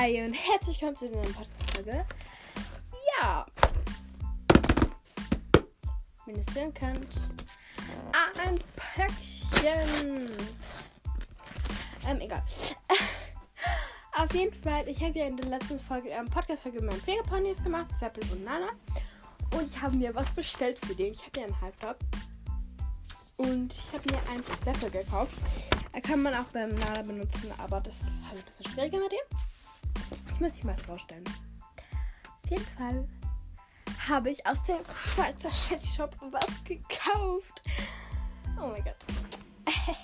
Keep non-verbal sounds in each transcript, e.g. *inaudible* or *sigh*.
Hi und herzlich willkommen zu neuen Podcast-Folge. Ja. Wenn ihr es hören könnt, ein Päckchen. Ähm, egal. *laughs* Auf jeden Fall, ich habe ja in der letzten Folge, ähm, Podcast-Folge mit meinen Pflegeponys gemacht, Seppel und Nana. Und ich habe mir was bestellt für den. Ich habe ja einen Halbtop. Und ich habe mir einen Seppel gekauft. Er kann man auch beim Nana benutzen, aber das ist halt ein bisschen schwieriger mit dem. Ich muss mich mal vorstellen. Auf jeden Fall habe ich aus dem Schweizer Shop was gekauft. Oh mein Gott. *laughs*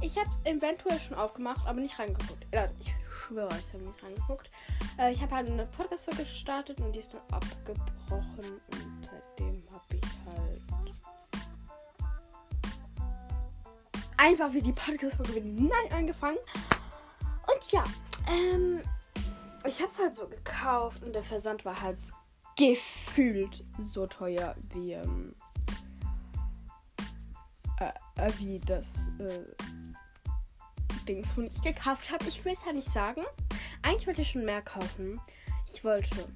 Ich habe es eventuell schon aufgemacht, aber nicht reingeguckt. Ich schwöre, ich habe nicht reingeguckt. Äh, ich habe halt eine Podcast-Folge gestartet und die ist dann abgebrochen. Und seitdem habe ich halt einfach wie die Podcast-Folge wieder neu angefangen. Und ja, ähm, ich habe es halt so gekauft und der Versand war halt gefühlt so teuer wie, ähm, äh, äh, wie das äh, Dings, von ich gekauft habe. Ich will es ja nicht sagen. Eigentlich wollte ich schon mehr kaufen. Ich wollte.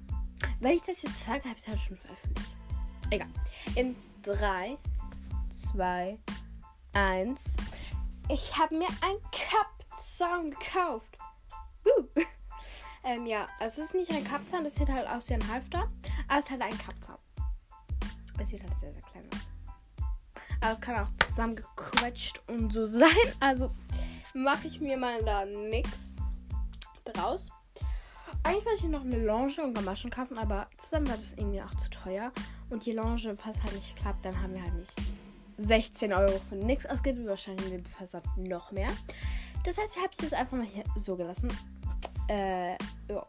Wenn ich das jetzt sage, habe ich es halt schon veröffentlicht. Egal. In 3, 2, 1. Ich habe mir ein Cup-Zaun gekauft. Ähm, ja, also es ist nicht ein Kappzahn, das sieht halt aus wie ein Halfter, aber es ist halt ein Kappzahn. Es sieht halt sehr, sehr klein aus. Aber es kann auch zusammengequetscht und so *laughs* sein. Also mache ich mir mal da nichts draus. Eigentlich wollte ich noch eine Longe und Gamaschen kaufen, aber zusammen war das irgendwie auch zu teuer. Und die Longe, falls halt nicht klappt, dann haben wir halt nicht 16 Euro für nichts ausgegeben. Wahrscheinlich den Versand noch mehr. Das heißt, ich habe es jetzt einfach mal hier so gelassen. Äh, ja.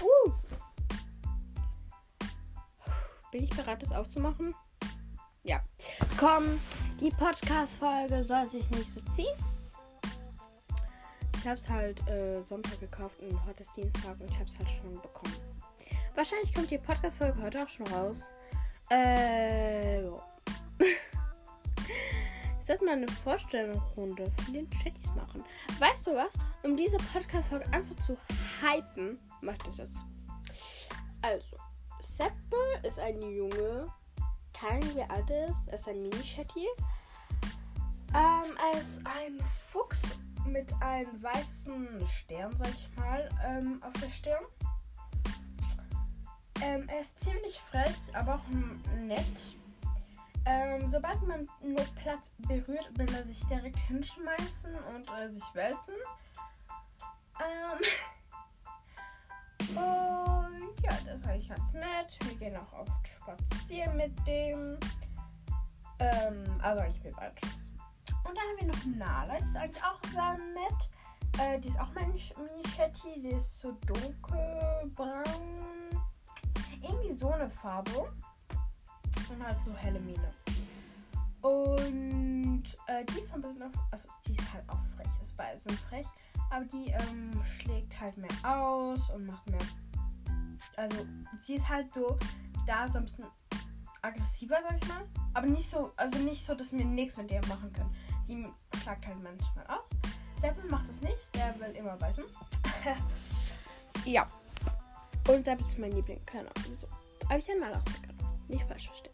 Uh. Bin ich bereit, das aufzumachen? Ja. Komm, die Podcast-Folge soll sich nicht so ziehen. Ich habe es halt äh, Sonntag gekauft und heute ist Dienstag und ich habe es halt schon bekommen. Wahrscheinlich kommt die Podcast-Folge heute auch schon raus. Äh, ja. *laughs* sollte mal eine Vorstellungsrunde von den Chatties machen. Weißt du was? Um diese Podcast-Folge einfach zu hypen, mach ich das jetzt. Also, Seppel ist ein Junge. Alt er ist. Er ist ein Mini-Chatty. Ähm, er ist ein Fuchs mit einem weißen Stern, sag ich mal, ähm, auf der Stirn. Ähm, er ist ziemlich frech, aber auch nett. Ähm, sobald man nur Platz berührt, will er sich direkt hinschmeißen und äh, sich wälzen. Ähm, *laughs* und ja, das ist eigentlich ganz nett. Wir gehen auch oft spazieren mit dem. Ähm, also eigentlich mit beiden Und dann haben wir noch Nala, die ist eigentlich auch sehr nett. Äh, die ist auch mein Mini-Shetty, die ist so dunkelbraun. Irgendwie so eine Farbe und halt so helle Mine. Und äh, die ist ein bisschen auf, also die ist halt auch frech, also beide sind frech, aber die ähm, schlägt halt mehr aus und macht mehr, also sie ist halt so da so ein bisschen aggressiver, sag ich mal, aber nicht so, also nicht so, dass wir nichts mit der machen können. Sie schlagt halt manchmal aus. Seppel macht das nicht, der will immer beißen. *laughs* ja. Und Seppel ist mein Liebling, keine Ahnung. So. Aber ich habe mal auch nicht falsch verstehen.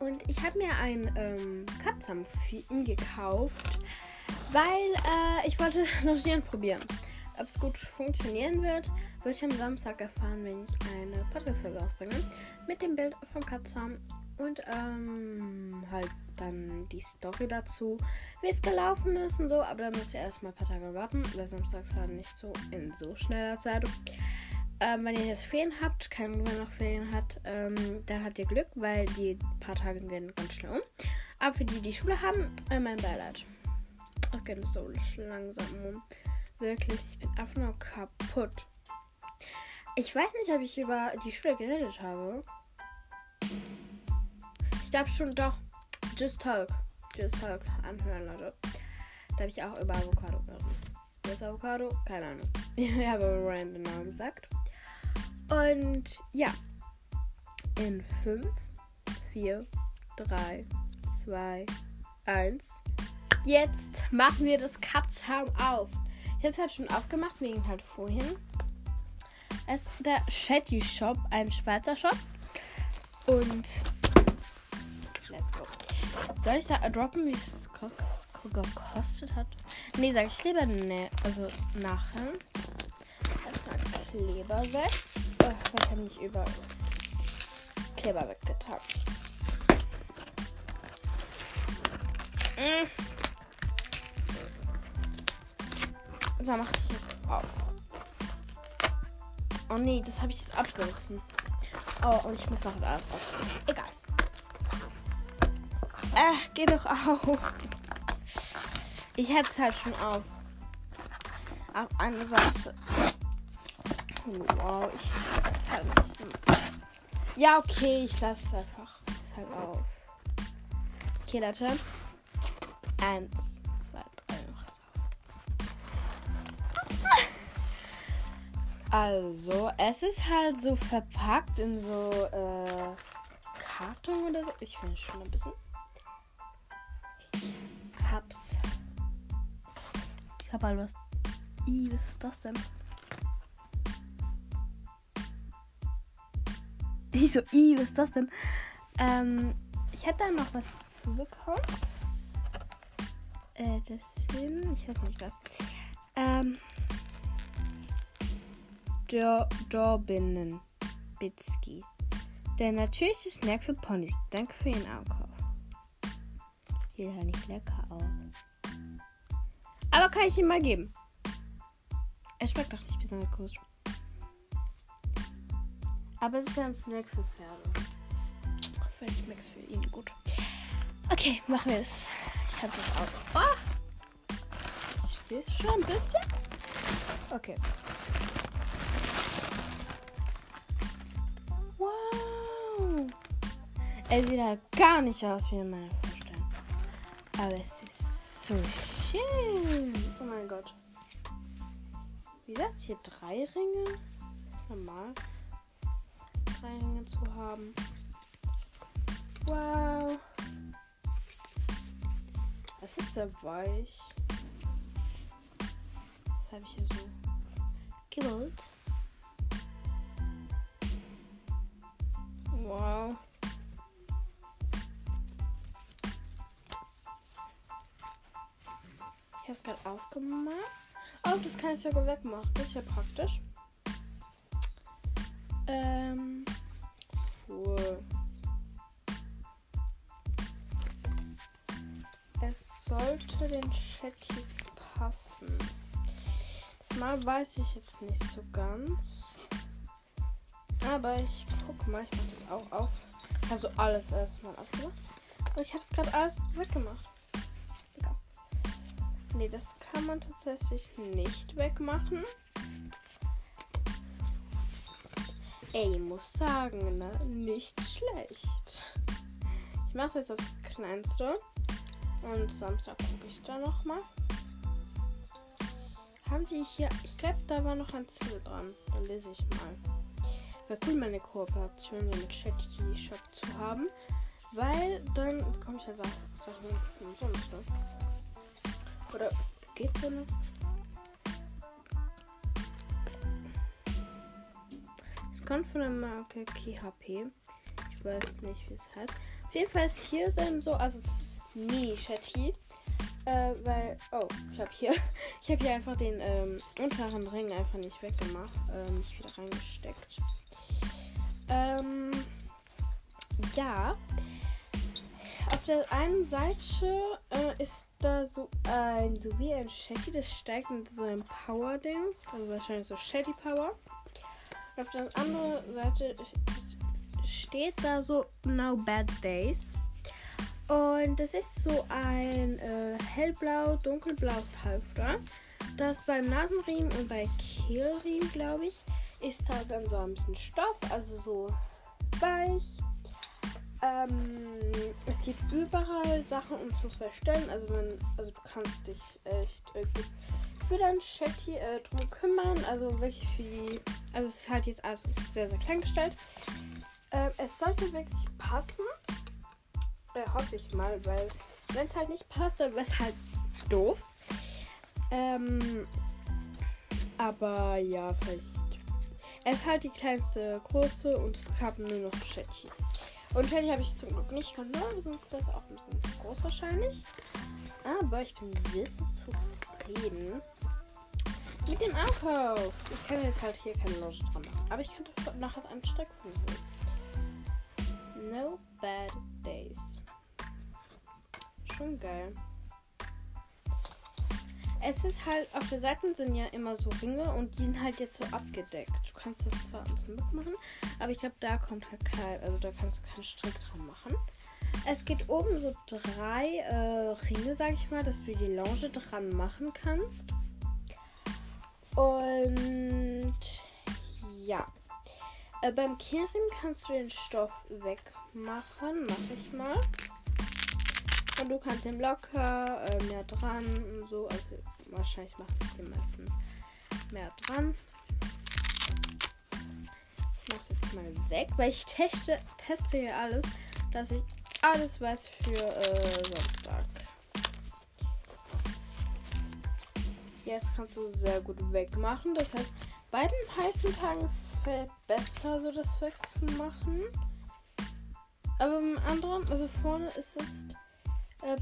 Und ich habe mir ein ähm, Katzam für ihn gekauft, weil äh, ich wollte *laughs* Logieren probieren. Ob es gut funktionieren wird, würde ich am Samstag erfahren, wenn ich eine Podcast-Folge rausbringe. Mit dem Bild vom Katzam und ähm, halt dann die Story dazu, wie es gelaufen ist und so. Aber da müsst ihr erstmal ein paar Tage warten, weil samstags halt nicht so in so schneller Zeit. Ähm, wenn ihr jetzt Ferien habt, kein Bruder noch Ferien hat, ähm, dann habt ihr Glück, weil die paar Tage gehen ganz schnell um. Aber für die, die Schule haben, äh, mein Beileid. Es geht so langsam um. Wirklich, ich bin einfach nur kaputt. Ich weiß nicht, ob ich über die Schule geredet habe. Ich glaube schon doch. Just Talk. Just Talk anhören, Leute. Da habe ich auch über Avocado geredet. Was Avocado? Keine Ahnung. *laughs* Ich habe random Namen gesagt. Und ja, in 5, 4, 3, 2, 1. jetzt machen wir das Katzhaum auf. Ich habe es halt schon aufgemacht, wegen halt vorhin. Es ist der Shetty Shop, ein Schweizer Shop. Und let's go. Soll ich da droppen, wie es gekostet hat? Nee, sag ich lieber ne, also nachher. Erstmal Kleber weg. Ich habe nicht über Kleber weggetan. Mm. So, mach ich jetzt auf. Oh nee, das habe ich jetzt abgerissen. Oh, und ich muss noch alles auf. Egal. Äh, geh doch auf. Ich hätte es halt schon auf. Auf eine Seite. Wow, ich hätte halt nicht. Ja, okay, ich lasse es einfach. Ist halt auf. Okay, Leute. Eins, zwei, drei, mach es auf. Also, es ist halt so verpackt in so äh, Karton oder so. Ich finde schon ein bisschen. Ich hab's. Ich hab halt was. Ih, was ist das denn? Ich so, ih, was ist das denn? Ähm, ich hätte da noch was dazu bekommen. Äh, das sind, ich weiß nicht was. Ähm, Dor Dorbinnen Bitski. Der natürliche Snack für Ponys. Danke für Ihren Einkauf. Sieht ja nicht lecker aus. Aber kann ich ihm mal geben. Er schmeckt doch nicht besonders gut. Aber es ist ja ein Snack für Pferde. Vielleicht schmeckt es für ihn gut. Okay, machen wir es. Ich habe es auch. Oh! Ich sehe es schon ein bisschen. Okay. Wow! Er sieht halt gar nicht aus wie in meiner Vorstellung. Aber es ist so schön. Oh mein Gott. Wie gesagt, hier drei Ringe. Ist normal. Ringe zu haben. Wow. Es ist sehr weich. Das habe ich hier so gewollt. Wow. Ich habe es gerade aufgemacht. Oh, das kann ich sogar wegmachen. Das ist ja praktisch. Ähm. Cool. Es sollte den Chatties passen. Das Mal weiß ich jetzt nicht so ganz. Aber ich guck mal, ich mach das auch auf. Also alles erstmal aufgemacht. Aber ich habe es gerade alles weggemacht. Nee, das kann man tatsächlich nicht wegmachen. Ey, muss sagen, ne? Nicht schlecht. Ich mache jetzt das kleinste. Und Samstag gucke ich da nochmal. Haben sie hier. Ich glaube, da war noch ein Zettel dran. Dann lese ich mal. Wäre cool, meine Kooperation hier mit Chatty Shop zu haben. Weil dann bekomme ich ja Sachen umsonst. Ne? Oder geht so noch? Kommt von der Marke KHP. Ich weiß nicht, wie es heißt. Auf jeden Fall ist hier dann so, also es ist Mini-Shetty. Äh, weil, oh, ich habe hier, *laughs* ich habe hier einfach den ähm, unteren Ring einfach nicht weggemacht, äh, nicht wieder reingesteckt. Ähm, ja. Auf der einen Seite äh, ist da so ein, so wie ein Shetty, das steigt mit so einem Power-Dings, also wahrscheinlich so Shetty Power. Und auf der anderen Seite steht da so No Bad Days. Und das ist so ein äh, hellblau, dunkelblaues Halfter. Das beim Nasenriemen und bei Kehlriemen, glaube ich, ist halt dann so ein bisschen Stoff, also so weich. Ähm, es gibt überall Sachen, um zu verstellen. Also, man, also du kannst dich echt äh, gut für dein Chatty äh, drum kümmern. Also wirklich für die. Also es ist halt jetzt alles sehr, sehr klein gestellt. Ähm, es sollte wirklich passen. Äh, hoffe ich mal, weil wenn es halt nicht passt, dann wäre es halt doof. Ähm, aber ja, vielleicht. Es ist halt die kleinste Größe und es gab nur noch Shetty. Und Shetty habe ich zum Glück nicht genommen, sonst wäre es auch ein bisschen groß wahrscheinlich. Aber ich bin sehr zufrieden mit dem Ankauf. Ich kann jetzt halt hier keine Loge dran machen. Aber ich könnte nachher einen Streckfuß No bad days. Schon geil. Es ist halt, auf der Seite sind ja immer so Ringe und die sind halt jetzt so abgedeckt. Du kannst das zwar ein bisschen mitmachen, aber ich glaube, da kommt halt kein, also da kannst du keinen Strick dran machen. Es gibt oben so drei äh, Ringe, sag ich mal, dass du die Longe dran machen kannst. Und ja. Äh, beim Kehren kannst du den Stoff wegmachen. Mach ich mal. Und du kannst den locker äh, mehr dran und so. Also wahrscheinlich machen die meisten mehr dran. Ich mach's jetzt mal weg, weil ich teste, teste hier alles, dass ich alles weiß für äh, Samstag. Jetzt kannst du sehr gut wegmachen. Das heißt, bei den heißen Tagen ist es besser, so das wegzumachen. Aber im anderen, also vorne ist es äh,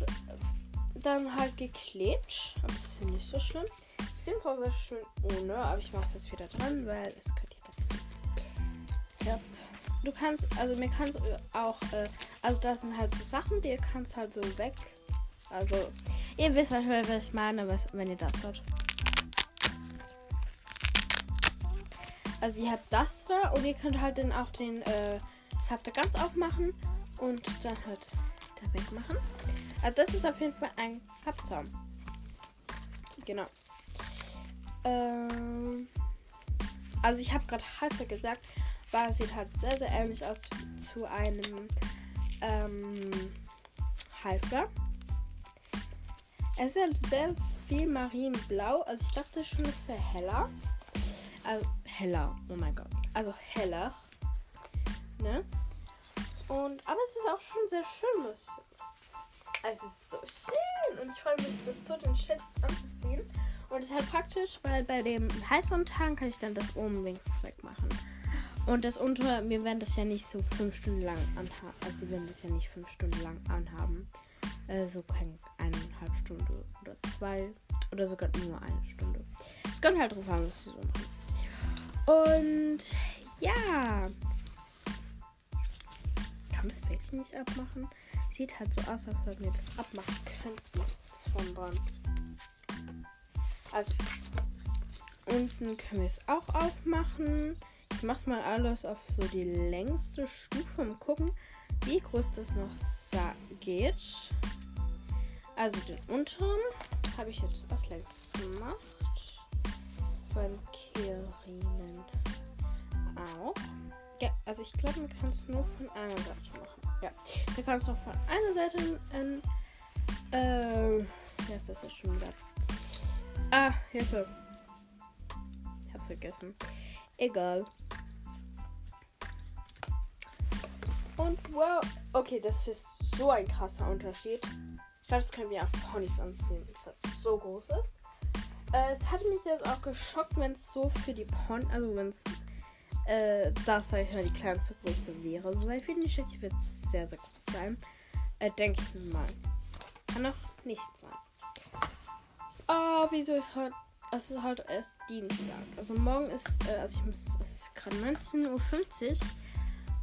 dann halt geklebt. Aber das ist nicht so schlimm. Ich finde es auch sehr schön ohne, aber ich mache es jetzt wieder dran, weil es gehört ja dazu. Ja. Du kannst, also mir kannst auch, äh, also das sind halt so Sachen, die kannst halt so weg. Also, ihr wisst wahrscheinlich, was ich meine, wenn ihr das hört. Also ihr habt das da und ihr könnt halt dann auch den, äh, das habt ganz aufmachen und dann halt da wegmachen. Also das ist auf jeden Fall ein Kappzaum. Genau. Ähm, also ich habe gerade Halter gesagt, weil es sieht halt sehr, sehr ähnlich aus zu einem ähm, Halfter. Es ist halt sehr viel marinblau. Also ich dachte schon, es wäre heller. Also heller. Oh mein Gott. Also heller. Ne? Und aber es ist auch schon sehr schön. Es ist so schön und ich freue mich, das so den Shit anzuziehen. Und es ist halt praktisch, weil bei dem heißen Tag kann ich dann das oben wenigstens wegmachen. Und das unter, wir werden das ja nicht so fünf Stunden lang anhaben. Also sie werden das ja nicht fünf Stunden lang anhaben. Also keine eineinhalb Stunde oder zwei oder sogar nur eine Stunde. Es kommt halt drauf an, was sie so machen. Und ja. Kann das Bäckchen nicht abmachen? Sieht halt so aus, als ob wir das abmachen könnten. Das von dran. Also, unten können wir es auch aufmachen. Ich mach mal alles auf so die längste Stufe und gucken, wie groß das noch geht. Also den unteren habe ich jetzt was längst gemacht. Beim Kehrriemen auch. Ja, also ich glaube, man kann es nur von einer Seite machen. Ja, du kannst noch von einer Seite ein. Äh, ja, ist das jetzt schon wieder. Ah, Hilfe. Ich hab's vergessen. Egal. Und wow. Okay, das ist so ein krasser Unterschied. Ich glaube, das können wir auch Ponys anziehen, weil es so groß ist. Äh, es hat mich jetzt auch geschockt, wenn es so für die Pony, also wenn es äh, das, sag ich mal, die kleinste Größe wäre. So, weil für die Schätze wird sehr, sehr groß sein. Äh, denke ich mal. Kann auch nicht sein. Oh, wieso ist heute. Es ist heute erst Dienstag. Also morgen ist, äh, also ich muss, es ist gerade 19.50 Uhr.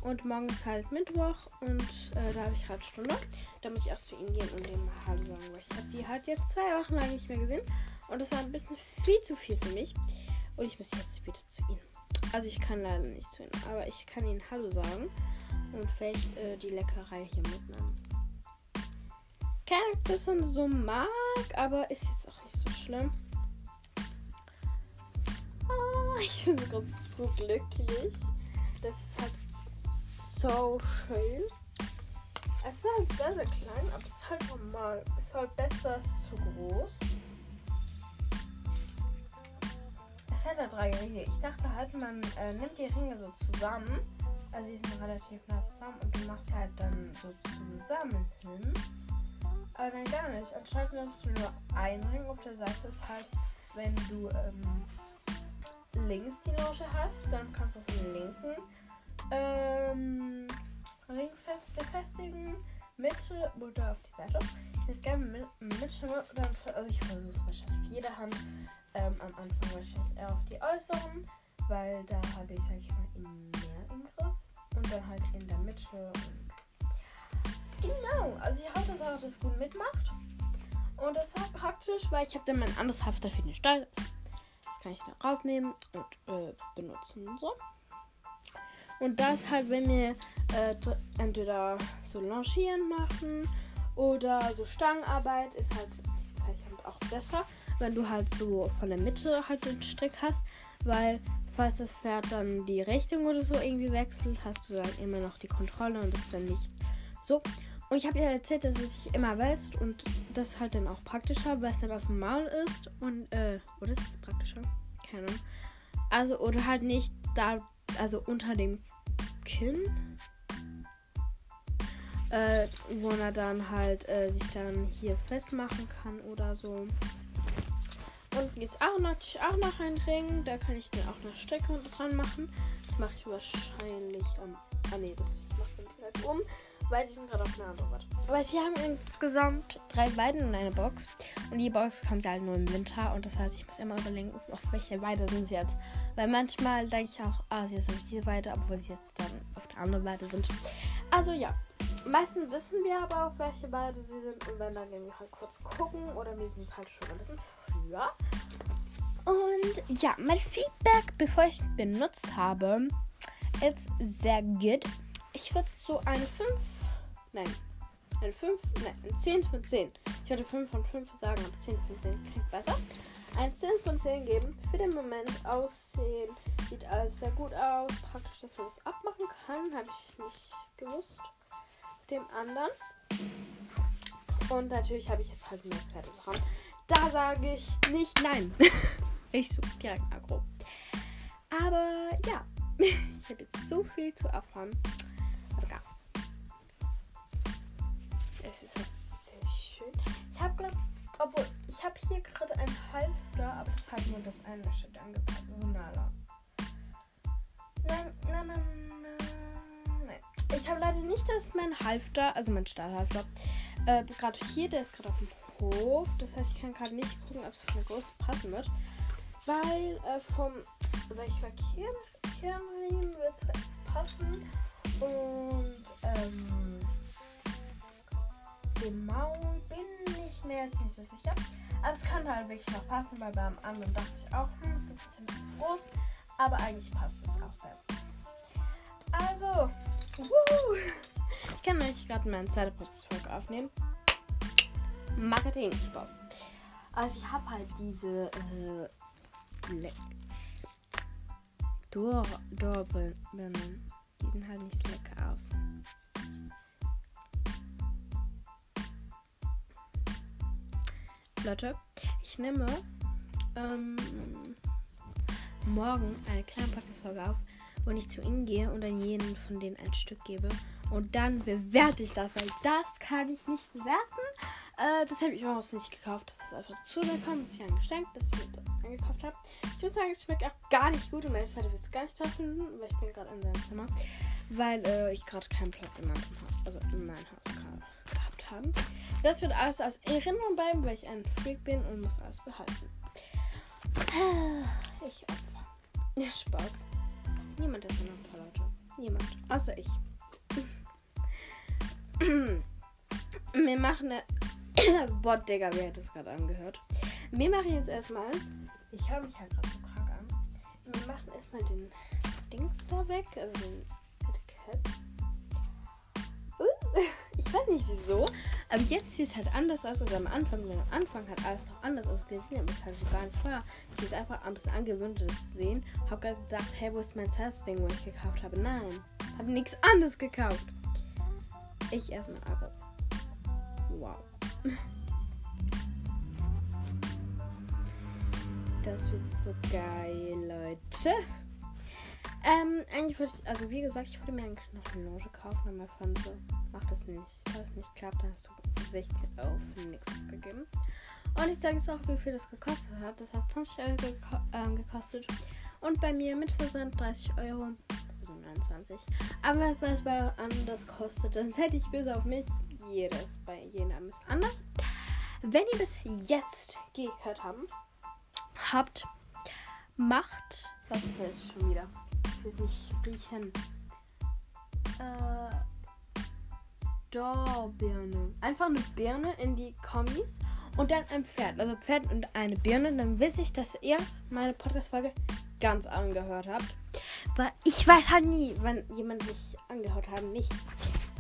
Und morgen ist halt Mittwoch und äh, da habe ich halt Stunde. Da muss ich auch zu ihnen gehen und dem Hallo sagen, weil ich habe sie halt jetzt zwei Wochen lang nicht mehr gesehen. Und das war ein bisschen viel zu viel für mich. Und ich muss jetzt wieder zu ihnen. Also ich kann leider nicht zu ihnen, aber ich kann ihnen Hallo sagen und vielleicht äh, die Leckerei hier mitnehmen. Keine man so mag, aber ist jetzt auch nicht so schlimm. Oh, ich bin gerade so glücklich. Das ist halt so schön. Es ist halt sehr, sehr klein, aber es ist halt normal. Es ist halt besser zu groß. Drei Ringe. Ich dachte halt, man äh, nimmt die Ringe so zusammen. Also die sind relativ nah zusammen und du machst halt dann so zusammen hin. Aber nein, gar nicht. Anscheinend nimmst du nur einen Ring auf der Seite. Ist halt, wenn du ähm, links die Loge hast, dann kannst du auf den linken ähm, Ring fest befestigen. Mitte oder auf die Seite. Jetzt gerne Mitte oder also ich versuche es wahrscheinlich auf jede Hand. Ähm, am Anfang wahrscheinlich eher auf die äußeren, weil da habe ich, sag ich mal, mehr im Griff. Und dann halt in der Mitte Genau, also ich hoffe, dass er das gut mitmacht. Und das ist praktisch, weil ich habe dann mein anderes Hafter für den Stall. Das kann ich da rausnehmen und äh, benutzen. So. Und das halt, wenn wir äh, entweder so Longieren machen oder so Stangenarbeit, ist halt vielleicht halt auch besser, wenn du halt so von der Mitte halt den Strick hast, weil falls das Pferd dann die Richtung oder so irgendwie wechselt, hast du dann immer noch die Kontrolle und ist dann nicht so. Und ich habe ihr erzählt, dass es sich immer wälzt und das halt dann auch praktischer, weil es dann auf dem Maul ist. Und, äh, oder ist es praktischer? Keine Ahnung. Also, oder halt nicht da, also unter dem Kinn. Äh, wo er dann halt äh, sich dann hier festmachen kann oder so. Und jetzt auch natürlich auch noch ein Ring. Da kann ich dann auch eine Strecke dran machen. Das mache ich wahrscheinlich am. Ähm, ah nee, das ich mache dann direkt um weil die sind gerade auf einer anderen Warte. Aber sie haben insgesamt drei Weiden in einer Box. Und die Box kommt ja halt nur im Winter. Und das heißt, ich muss immer überlegen, auf welche Weide sind sie jetzt. Weil manchmal denke ich auch, ah, sie sind auf diese Weide, obwohl sie jetzt dann auf der anderen Weide sind. Also ja. Meistens wissen wir aber, auf welche Weide sie sind. Und wenn, dann gehen wir halt kurz gucken. Oder wir sind halt schon ein bisschen früher. Und ja, mein Feedback, bevor ich es benutzt habe, ist sehr gut. Ich würde so eine 5 Nein. Ein 5, nein, ein 10 von 10. Ich wollte 5 von 5 sagen, aber 10 von 10 klingt besser. Ein 10 von 10 geben. Für den Moment aussehen. Sieht alles sehr gut aus. Praktisch, dass man das abmachen kann. Habe ich nicht gewusst. Dem anderen. Und natürlich habe ich jetzt halt mehr Pferdesachen. Da sage ich nicht nein. *laughs* ich so direkt aggro. Aber ja, *laughs* ich habe jetzt so viel zu erfahren. Obwohl, ich habe hier gerade ein Halfter, aber das hat nur das eine Stück angepasst. So Nala. Nein, nein, nein, nein. Ich habe leider nicht das mein Halfter, also mein Stahlhalfter. Äh, gerade hier, der ist gerade auf dem Hof. Das heißt, ich kann gerade nicht gucken, ob es für eine große passen wird. Weil äh, vom, sag ich mal, Kernriemen wird es passen. Und ähm, dem Ich mir jetzt nicht so sicher. Aber es könnte halt wirklich noch passen, weil beim anderen dachte ich auch, hm, ist das ist ein bisschen groß. Aber eigentlich passt es auch sehr gut. Also, wuhu. ich kann nämlich gerade meinen zweiten Podcast-Folge aufnehmen. Marketing, Spaß. Also ich habe halt diese äh, Doorbirnen. Die sehen halt nicht lecker aus. Leute, ich nehme ähm, morgen eine kleine Podcast-Folge auf, wo ich zu ihnen gehe und dann jeden von denen ein Stück gebe. Und dann bewerte ich das, weil das kann ich nicht bewerten. Äh, das habe ich überhaupt nicht gekauft. Das ist einfach zu gekommen. Das ist ja ein Geschenk, das ich mir angekauft habe. Ich muss sagen, es schmeckt auch gar nicht gut und mein Vater wird es gar nicht toll finden, weil ich bin gerade in seinem Zimmer. Weil äh, ich gerade keinen Platz in meinem Haus, also in meinem Haus habe. Das wird alles als Erinnerung bleiben, weil ich ein Freak bin und muss alles behalten. Ich Opfer. Spaß. Niemand ist ein Opfer, Leute. Niemand. Außer ich. *clears throat* Wir machen eine. *coughs* Bot, Digga, wer hat das gerade angehört? Wir machen jetzt erstmal. Ich höre mich halt gerade so krank an. Wir machen erstmal den Dings da weg. Also den Cat. Weiß nicht wieso. Aber jetzt sieht es halt anders aus als am Anfang. Wenn am Anfang hat alles noch anders ausgesehen, aber es halt so gar nicht vorher. Ich bin einfach ein bisschen angewöhnt, das zu sehen. Hab gerade gedacht, hey, wo ist mein Ding, wo ich gekauft habe? Nein, habe nichts anderes gekauft. Ich erstmal aber. Wow. *laughs* Das wird so geil, Leute. Ähm, eigentlich würde ich, also wie gesagt, ich würde mir eigentlich noch eine Loge kaufen, aber fand so, mach das nicht. Wenn es nicht klappt, dann hast du 16 Euro für nichts gegeben. Und ich sage jetzt auch, wie viel das gekostet hat. Das hat 20 Euro geko ähm, gekostet. Und bei mir mit Versand 30 Euro. Also 29. Aber was bei anders kostet, dann seid *laughs* ich böse auf mich. Jedes bei jedem ist anders. Wenn ihr bis jetzt gehört haben, habt, macht. Was ist schon wieder? Will nicht riechen. Äh. Dorbeerne. Einfach eine Birne in die Kommis und dann ein Pferd. Also Pferd und eine Birne. Dann weiß ich, dass ihr meine Podcast-Folge ganz angehört habt. Weil ich weiß halt nie, wenn jemand mich angehört hat, nicht.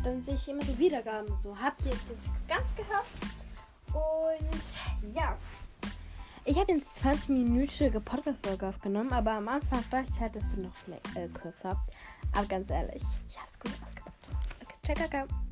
Dann sehe ich immer so Wiedergaben. So, habt ihr das ganz gehört? Und ja. Ich habe jetzt 20 Minuten Podcast-Folge aufgenommen, aber am Anfang dachte ich halt, das wird noch äh, kürzer. Aber ganz ehrlich, ich habe es gut ausgebaut. Okay, ciao, ciao.